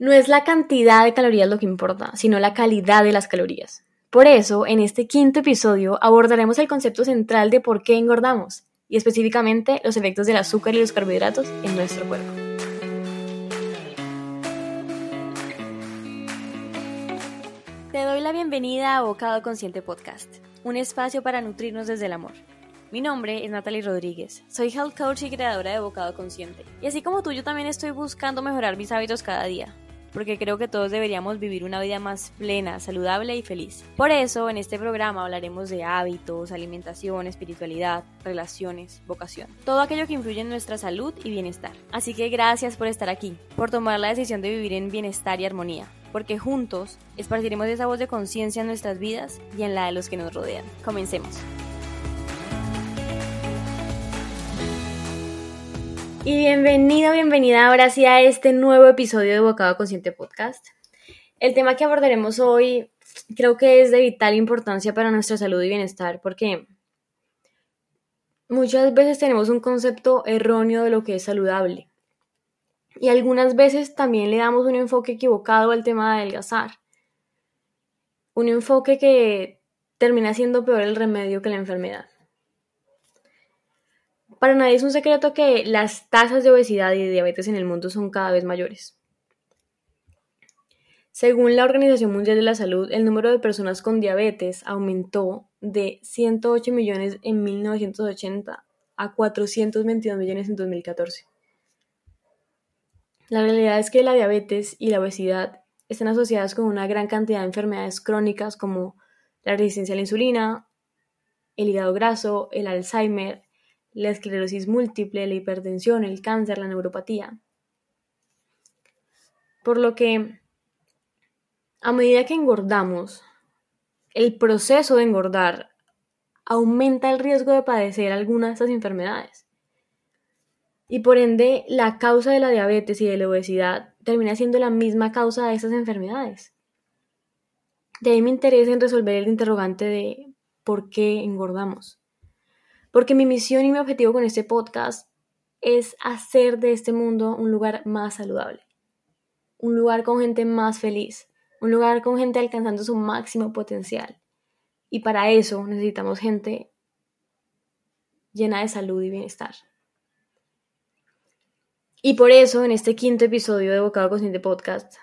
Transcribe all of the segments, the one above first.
No es la cantidad de calorías lo que importa, sino la calidad de las calorías. Por eso, en este quinto episodio abordaremos el concepto central de por qué engordamos y específicamente los efectos del azúcar y los carbohidratos en nuestro cuerpo. Te doy la bienvenida a Bocado Consciente Podcast, un espacio para nutrirnos desde el amor. Mi nombre es Natalie Rodríguez, soy health coach y creadora de Bocado Consciente. Y así como tú, yo también estoy buscando mejorar mis hábitos cada día, porque creo que todos deberíamos vivir una vida más plena, saludable y feliz. Por eso, en este programa hablaremos de hábitos, alimentación, espiritualidad, relaciones, vocación, todo aquello que influye en nuestra salud y bienestar. Así que gracias por estar aquí, por tomar la decisión de vivir en bienestar y armonía, porque juntos esparciremos esa voz de conciencia en nuestras vidas y en la de los que nos rodean. Comencemos. Y bienvenido, bienvenida ahora sí a este nuevo episodio de Bocado Consciente Podcast. El tema que abordaremos hoy creo que es de vital importancia para nuestra salud y bienestar porque muchas veces tenemos un concepto erróneo de lo que es saludable. Y algunas veces también le damos un enfoque equivocado al tema de adelgazar. Un enfoque que termina siendo peor el remedio que la enfermedad. Para nadie es un secreto que las tasas de obesidad y de diabetes en el mundo son cada vez mayores. Según la Organización Mundial de la Salud, el número de personas con diabetes aumentó de 108 millones en 1980 a 422 millones en 2014. La realidad es que la diabetes y la obesidad están asociadas con una gran cantidad de enfermedades crónicas como la resistencia a la insulina, el hígado graso, el Alzheimer, la esclerosis múltiple, la hipertensión, el cáncer, la neuropatía. Por lo que, a medida que engordamos, el proceso de engordar aumenta el riesgo de padecer alguna de estas enfermedades. Y por ende, la causa de la diabetes y de la obesidad termina siendo la misma causa de estas enfermedades. De ahí me interesa en resolver el interrogante de por qué engordamos porque mi misión y mi objetivo con este podcast es hacer de este mundo un lugar más saludable, un lugar con gente más feliz, un lugar con gente alcanzando su máximo potencial. Y para eso necesitamos gente llena de salud y bienestar. Y por eso, en este quinto episodio de Bocado Consciente Podcast,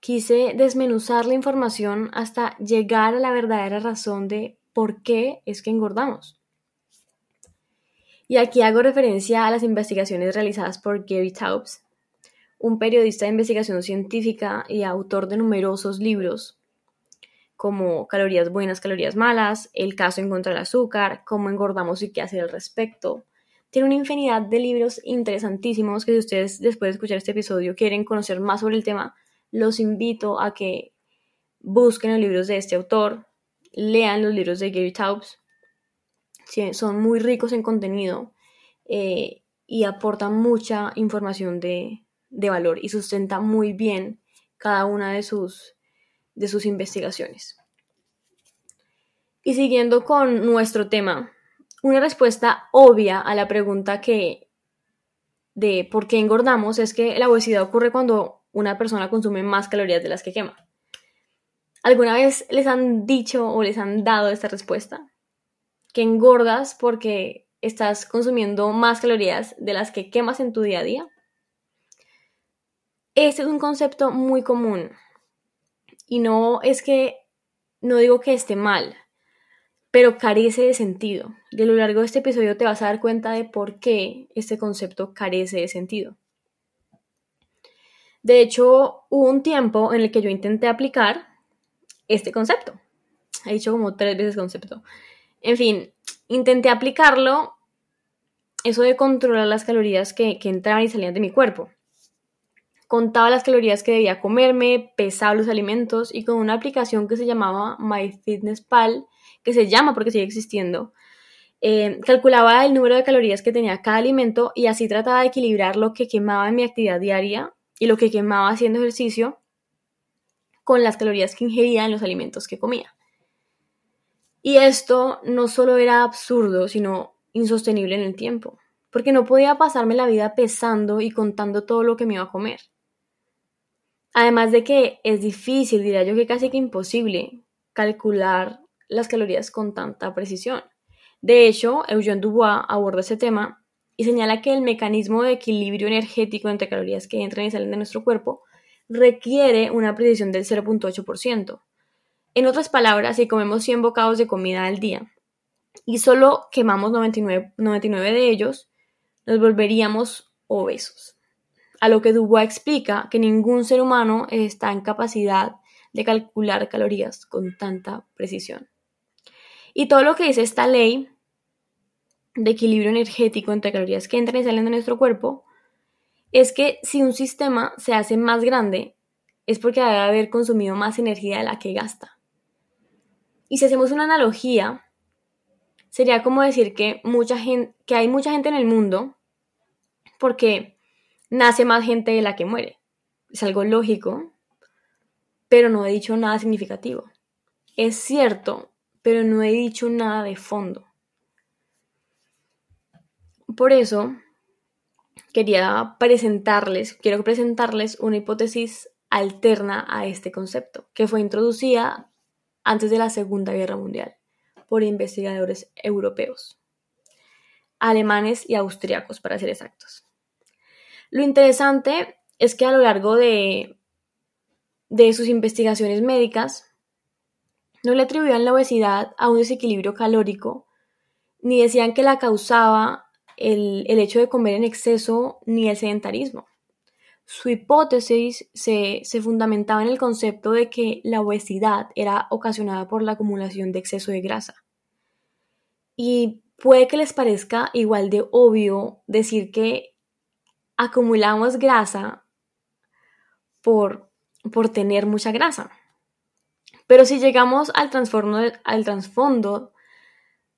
quise desmenuzar la información hasta llegar a la verdadera razón de por qué es que engordamos. Y aquí hago referencia a las investigaciones realizadas por Gary Taubes, un periodista de investigación científica y autor de numerosos libros como Calorías buenas, calorías malas, El caso en contra del azúcar, Cómo engordamos y qué hacer al respecto. Tiene una infinidad de libros interesantísimos que si ustedes después de escuchar este episodio quieren conocer más sobre el tema, los invito a que busquen los libros de este autor, lean los libros de Gary Taubes son muy ricos en contenido eh, y aportan mucha información de, de, valor y sustenta muy bien cada una de sus, de sus investigaciones. Y siguiendo con nuestro tema, una respuesta obvia a la pregunta que de por qué engordamos es que la obesidad ocurre cuando una persona consume más calorías de las que quema. ¿Alguna vez les han dicho o les han dado esta respuesta? Que engordas porque estás consumiendo más calorías de las que quemas en tu día a día. Este es un concepto muy común y no es que, no digo que esté mal, pero carece de sentido. Y a lo largo de este episodio te vas a dar cuenta de por qué este concepto carece de sentido. De hecho, hubo un tiempo en el que yo intenté aplicar este concepto. He dicho como tres veces concepto. En fin, intenté aplicarlo, eso de controlar las calorías que, entraban y salían de mi cuerpo. Contaba las calorías que debía comerme, pesaba los alimentos y con una aplicación que se llamaba MyFitnessPal, que se llama porque sigue existiendo, eh, calculaba el número de calorías que tenía cada alimento y así trataba de equilibrar lo que quemaba en mi actividad diaria y lo que quemaba haciendo ejercicio con las calorías que ingería en los alimentos que comía. Y esto no solo era absurdo, sino insostenible en el tiempo, porque no podía pasarme la vida pesando y contando todo lo que me iba a comer. Además de que es difícil, diría yo que casi que imposible, calcular las calorías con tanta precisión. De hecho, Eugene Dubois aborda ese tema y señala que el mecanismo de equilibrio energético entre calorías que entran y salen de nuestro cuerpo requiere una precisión del 0.8%. En otras palabras, si comemos 100 bocados de comida al día y solo quemamos 99, 99 de ellos, nos volveríamos obesos. A lo que Dubois explica que ningún ser humano está en capacidad de calcular calorías con tanta precisión. Y todo lo que dice esta ley de equilibrio energético entre calorías que entran y salen de nuestro cuerpo es que si un sistema se hace más grande es porque debe haber consumido más energía de la que gasta. Y si hacemos una analogía, sería como decir que, mucha gente, que hay mucha gente en el mundo porque nace más gente de la que muere. Es algo lógico, pero no he dicho nada significativo. Es cierto, pero no he dicho nada de fondo. Por eso, quería presentarles, quiero presentarles una hipótesis alterna a este concepto, que fue introducida antes de la Segunda Guerra Mundial por investigadores europeos, alemanes y austriacos, para ser exactos. Lo interesante es que a lo largo de, sus investigaciones médicas, no le atribuían la obesidad a un desequilibrio calórico, ni decían que la causaba el, hecho de comer en exceso, ni el sedentarismo. Su hipótesis se, se, fundamentaba en el concepto de que la obesidad era ocasionada por la acumulación de exceso de grasa. Y puede que les parezca igual de obvio decir que acumulamos grasa por, por tener mucha grasa. Pero si llegamos al, al trasfondo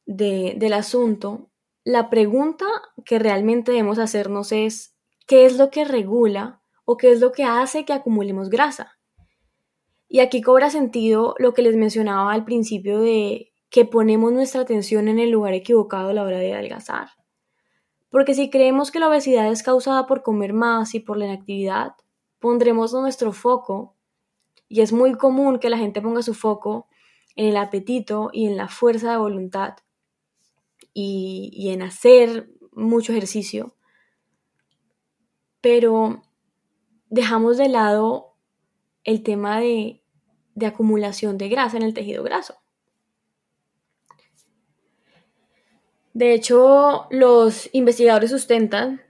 del asunto, la pregunta que realmente debemos hacernos es, ¿qué es lo que regula o qué es lo que hace que acumulemos grasa? Y aquí cobra sentido lo que les mencionaba al principio de que ponemos nuestra atención en el lugar equivocado a la hora de adelgazar. Porque si creemos que la obesidad es causada por comer más y por la inactividad, pondremos nuestro foco y es muy común que la gente ponga su foco en el apetito y en la fuerza de voluntad y, en hacer mucho ejercicio. Pero dejamos de lado el tema de, acumulación de grasa en el tejido graso. De hecho, los investigadores sustentan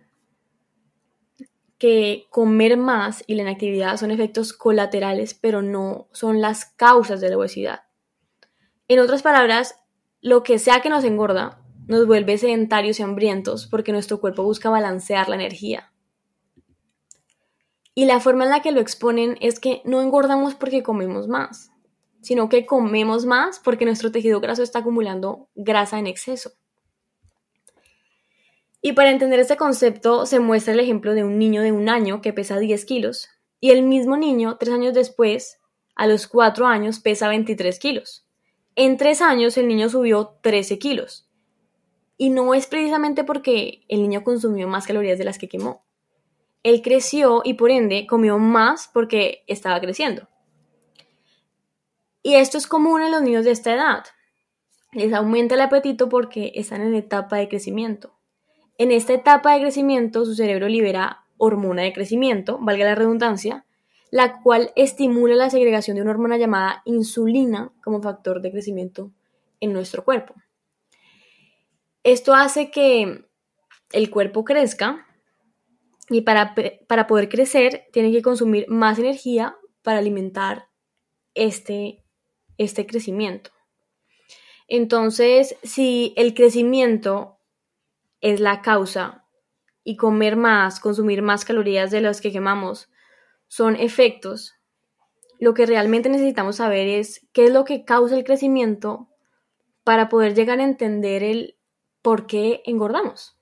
que comer más y la inactividad son efectos colaterales, pero no son las causas de la obesidad. En otras palabras, lo que sea que nos engorda nos vuelve sedentarios y hambrientos porque nuestro cuerpo busca balancear la energía. Y la forma en la que lo exponen es que no engordamos porque comemos más, sino que comemos más porque nuestro tejido graso está acumulando grasa en exceso. Y para entender este concepto se muestra el ejemplo de un niño de un año que pesa 10 kilos y el mismo niño, tres años después, a los cuatro años, pesa 23 kilos. En tres años el niño subió 13 kilos. Y no es precisamente porque el niño consumió más calorías de las que quemó. Él creció y por ende comió más porque estaba creciendo. Y esto es común en los niños de esta edad. Les aumenta el apetito porque están en etapa de crecimiento. En esta etapa de crecimiento, su cerebro libera hormona de crecimiento, valga la redundancia, la cual estimula la segregación de una hormona llamada insulina como factor de crecimiento en nuestro cuerpo. Esto hace que el cuerpo crezca y para, para poder crecer tiene que consumir más energía para alimentar este, este crecimiento. Entonces, si el crecimiento es la causa y comer más, consumir más calorías de las que quemamos son efectos, lo que realmente necesitamos saber es qué es lo que causa el crecimiento para poder llegar a entender el por qué engordamos.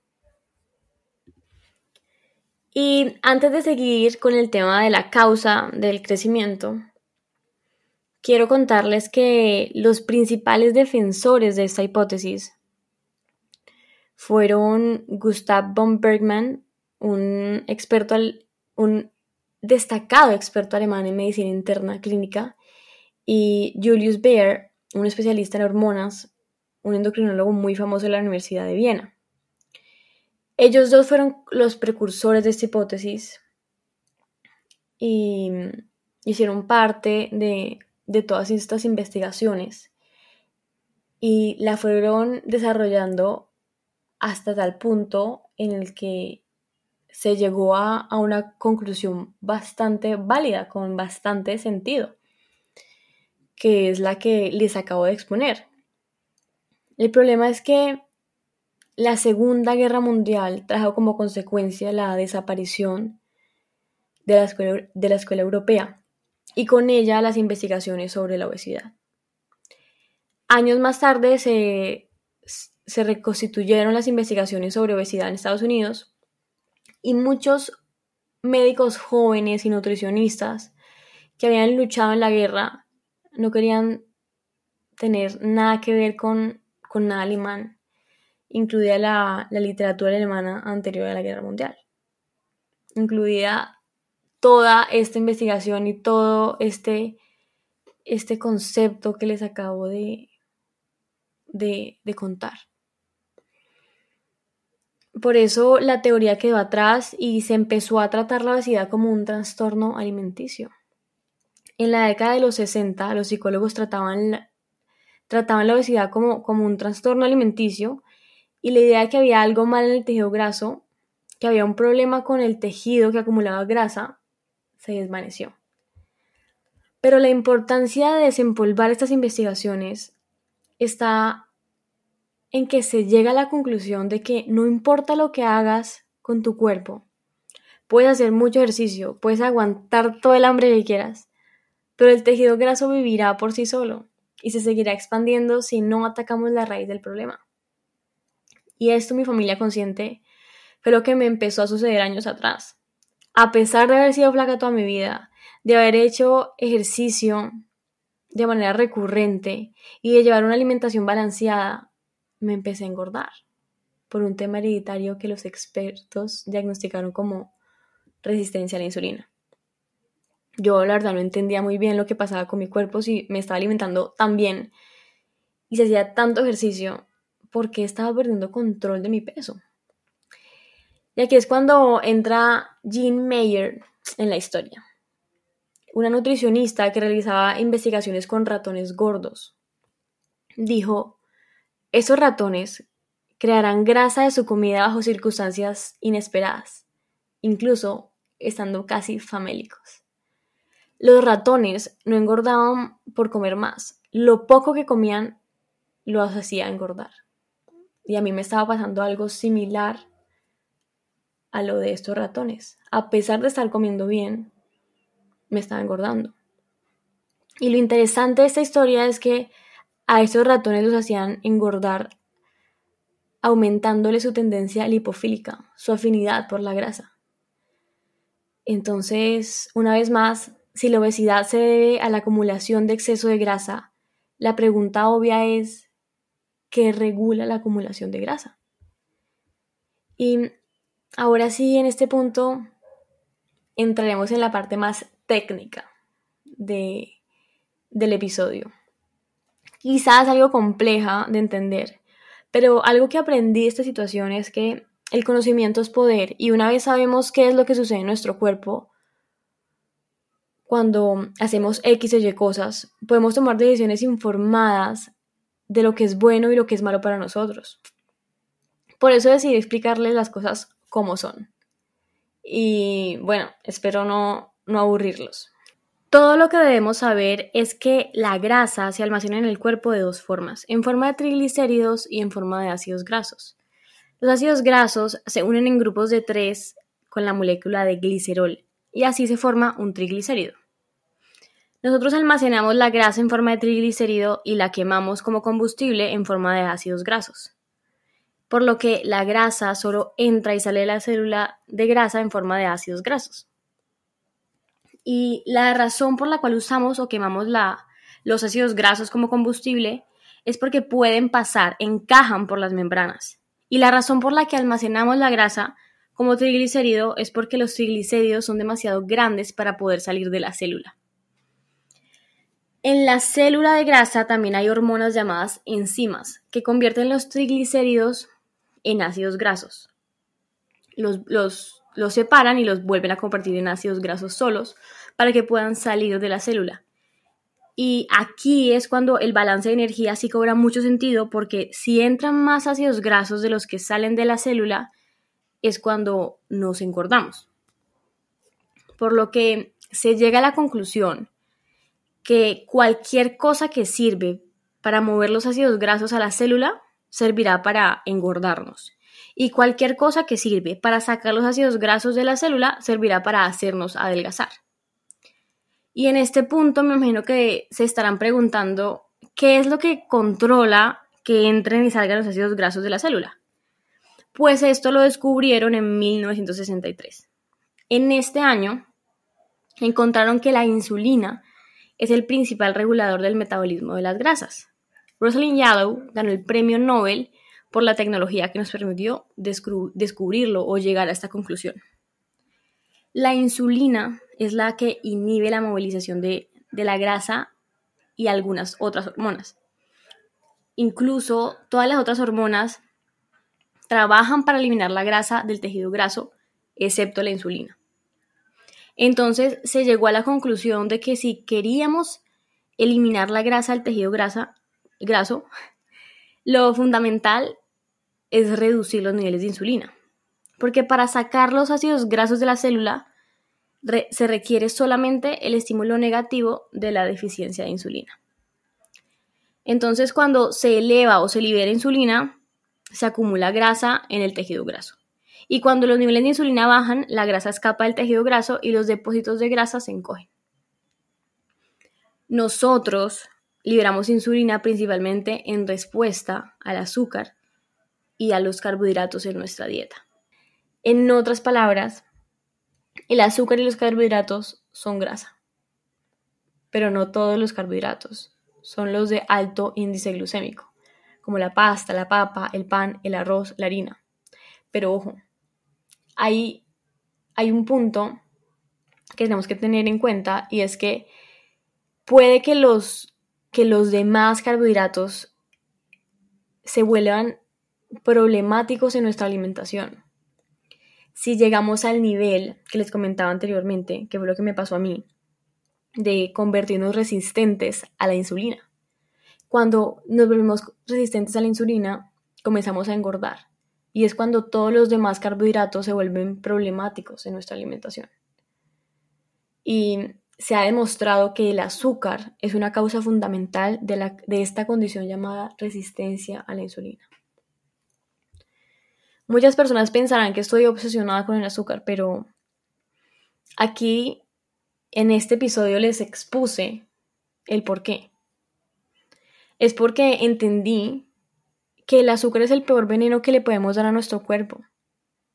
Y antes de seguir con el tema de la causa del crecimiento, quiero contarles que los principales defensores de esta hipótesis fueron Gustav von Bergman, un experto, un destacado experto alemán en medicina interna clínica, y Julius Baer, un especialista en hormonas, un endocrinólogo muy famoso de la Universidad de Viena. Ellos dos fueron los precursores de esta hipótesis y hicieron parte de, todas estas investigaciones y la fueron desarrollando hasta tal punto en el que se llegó a, una conclusión bastante válida, con bastante sentido, que es la que les acabo de exponer. El problema es que la Segunda Guerra Mundial trajo como consecuencia la desaparición de la escuela, europea y con ella las investigaciones sobre la obesidad. Años más tarde se, se reconstituyeron las investigaciones sobre obesidad en Estados Unidos y muchos médicos jóvenes y nutricionistas que habían luchado en la guerra no querían tener nada que ver con, con nada alemán, incluida la, la literatura alemana anterior a la guerra mundial, incluida toda esta investigación y todo este, este concepto que les acabo de, de, de contar. Por eso la teoría quedó atrás y se empezó a tratar la obesidad como un trastorno alimenticio. En la década de los 60, los psicólogos trataban la, trataban la obesidad como, como un trastorno alimenticio y la idea de que había algo mal en el tejido graso, que había un problema con el tejido que acumulaba grasa, se desvaneció. Pero la importancia de desempolvar estas investigaciones está en que se llega a la conclusión de que no importa lo que hagas con tu cuerpo, puedes hacer mucho ejercicio, puedes aguantar todo el hambre que quieras, pero el tejido graso vivirá por sí solo y se seguirá expandiendo si no atacamos la raíz del problema. Y esto mi familia consciente fue lo que me empezó a suceder años atrás. A pesar de haber sido flaca toda mi vida, de haber hecho ejercicio de manera recurrente y de llevar una alimentación balanceada, me empecé a engordar por un tema hereditario que los expertos diagnosticaron como resistencia a la insulina. Yo la verdad no entendía muy bien lo que pasaba con mi cuerpo si me estaba alimentando tan bien y se hacía tanto ejercicio porque estaba perdiendo control de mi peso. Y aquí es cuando entra Jean Mayer en la historia, una nutricionista que realizaba investigaciones con ratones gordos. Dijo, esos ratones crearán grasa de su comida bajo circunstancias inesperadas, incluso estando casi famélicos. Los ratones no engordaban por comer más, lo poco que comían los hacía engordar. Y a mí me estaba pasando algo similar a lo de estos ratones. A pesar de estar comiendo bien, me estaba engordando. Y lo interesante de esta historia es que a estos ratones los hacían engordar aumentándole su tendencia lipofílica, su afinidad por la grasa. Entonces, una vez más, si la obesidad se debe a la acumulación de exceso de grasa, la pregunta obvia es, ¿qué regula la acumulación de grasa? Y ahora sí, en este punto, entraremos en la parte más técnica de, del episodio quizás algo compleja de entender, pero algo que aprendí de esta situación es que el conocimiento es poder y una vez sabemos qué es lo que sucede en nuestro cuerpo, cuando hacemos X o Y cosas, podemos tomar decisiones informadas de lo que es bueno y lo que es malo para nosotros. Por eso decidí explicarles las cosas como son. Y bueno, espero no, no aburrirlos. Todo lo que debemos saber es que la grasa se almacena en el cuerpo de dos formas, en forma de triglicéridos y en forma de ácidos grasos. Los ácidos grasos se unen en grupos de tres con la molécula de glicerol y así se forma un triglicérido. Nosotros almacenamos la grasa en forma de triglicérido y la quemamos como combustible en forma de ácidos grasos. Por lo que la grasa solo entra y sale de la célula de grasa en forma de ácidos grasos. Y la razón por la cual usamos o quemamos la, los ácidos grasos como combustible es porque pueden pasar, encajan por las membranas. Y la razón por la que almacenamos la grasa como triglicérido es porque los triglicéridos son demasiado grandes para poder salir de la célula. En la célula de grasa también hay hormonas llamadas enzimas que convierten los triglicéridos en ácidos grasos. Los, los, los separan y los vuelven a convertir en ácidos grasos solos para que puedan salir de la célula. Y aquí es cuando el balance de energía sí cobra mucho sentido porque si entran más ácidos grasos de los que salen de la célula, es cuando nos engordamos. Por lo que se llega a la conclusión que cualquier cosa que sirve para mover los ácidos grasos a la célula servirá para engordarnos. Y cualquier cosa que sirve para sacar los ácidos grasos de la célula servirá para hacernos adelgazar. Y en este punto me imagino que se estarán preguntando qué es lo que controla que entren y salgan los ácidos grasos de la célula. Pues esto lo descubrieron en 1963. En este año encontraron que la insulina es el principal regulador del metabolismo de las grasas. Rosalind Yellow ganó el premio Nobel por la tecnología que nos permitió descubrirlo o llegar a esta conclusión. La insulina es la que inhibe la movilización de, la grasa y algunas otras hormonas. Incluso todas las otras hormonas trabajan para eliminar la grasa del tejido graso, excepto la insulina. Entonces se llegó a la conclusión de que si queríamos eliminar la grasa del tejido grasa, graso, lo fundamental es reducir los niveles de insulina. Porque para sacar los ácidos grasos de la célula se requiere solamente el estímulo negativo de la deficiencia de insulina. Entonces, cuando se eleva o se libera insulina, se acumula grasa en el tejido graso. Y cuando los niveles de insulina bajan, la grasa escapa del tejido graso y los depósitos de grasa se encogen. Nosotros liberamos insulina principalmente en respuesta al azúcar y a los carbohidratos en nuestra dieta. En otras palabras, el azúcar y los carbohidratos son grasa, pero no todos los carbohidratos, son los de alto índice glucémico, como la pasta, la papa, el pan, el arroz, la harina. Pero ojo, hay, un punto que tenemos que tener en cuenta y es que puede que los, que los demás carbohidratos se vuelvan problemáticos en nuestra alimentación. Si llegamos al nivel que les comentaba anteriormente, que fue lo que me pasó a mí, de convertirnos resistentes a la insulina. Cuando nos volvemos resistentes a la insulina, comenzamos a engordar. Y es cuando todos los demás carbohidratos se vuelven problemáticos en nuestra alimentación. Y se ha demostrado que el azúcar es una causa fundamental de, esta condición llamada resistencia a la insulina. Muchas personas pensarán que estoy obsesionada con el azúcar, pero aquí en este episodio les expuse el por qué. Es porque entendí que el azúcar es el peor veneno que le podemos dar a nuestro cuerpo,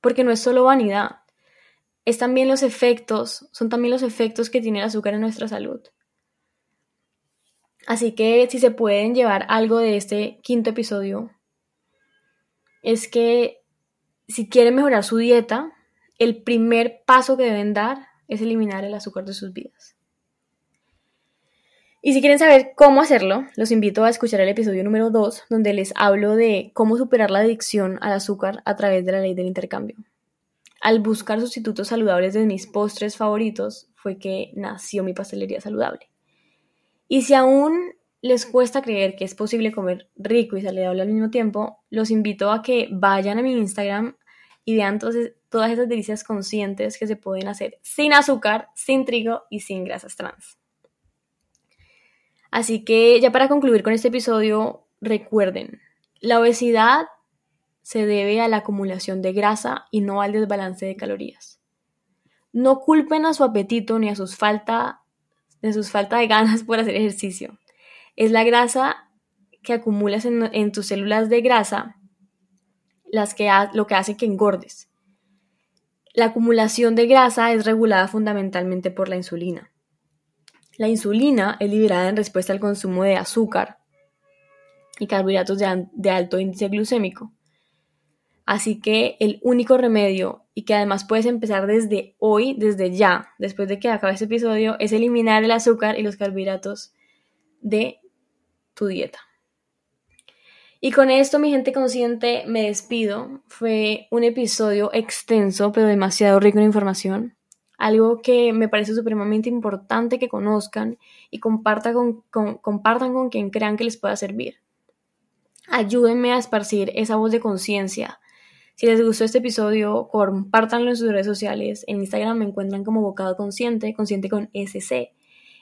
porque no es solo vanidad, es también los efectos, son también los efectos que tiene el azúcar en nuestra salud. Así que si se pueden llevar algo de este quinto episodio, es que si quieren mejorar su dieta, el primer paso que deben dar es eliminar el azúcar de sus vidas. Y si quieren saber cómo hacerlo, los invito a escuchar el episodio número 2, donde les hablo de cómo superar la adicción al azúcar a través de la ley del intercambio. Al buscar sustitutos saludables de mis postres favoritos, fue que nació mi pastelería saludable. Y si aún les cuesta creer que es posible comer rico y saludable al mismo tiempo, los invito a que vayan a mi Instagram y vean todas esas delicias conscientes que se pueden hacer sin azúcar, sin trigo y sin grasas trans. Así que ya para concluir con este episodio, recuerden, la obesidad se debe a la acumulación de grasa y no al desbalance de calorías. No culpen a su apetito ni a sus falta, de sus falta de ganas por hacer ejercicio. Es la grasa que acumulas en, en tus células de grasa las que lo que hace que engordes. La acumulación de grasa es regulada fundamentalmente por la insulina. La insulina es liberada en respuesta al consumo de azúcar y carbohidratos de, alto índice glucémico. Así que el único remedio y que además puedes empezar desde hoy, desde ya, después de que acabe este episodio, es eliminar el azúcar y los carbohidratos de tu dieta. Y con esto, mi gente consciente, me despido. Fue un episodio extenso, pero demasiado rico en información. Algo que me parece supremamente importante que conozcan y compartan con, quien crean que les pueda servir. Ayúdenme a esparcir esa voz de conciencia si les gustó este episodio, compártanlo en sus redes sociales. En Instagram me encuentran como Bocado Consciente, consciente con SC.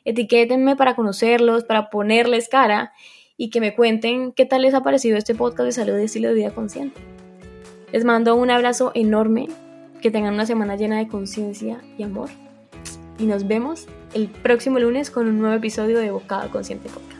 Etiquétenme para conocerlos, para ponerles cara y que me cuenten qué tal les ha parecido este podcast de salud y estilo de vida consciente. Les mando un abrazo enorme, que tengan una semana llena de conciencia y amor. Y nos vemos el próximo lunes con un nuevo episodio de Bocado Consciente Podcast.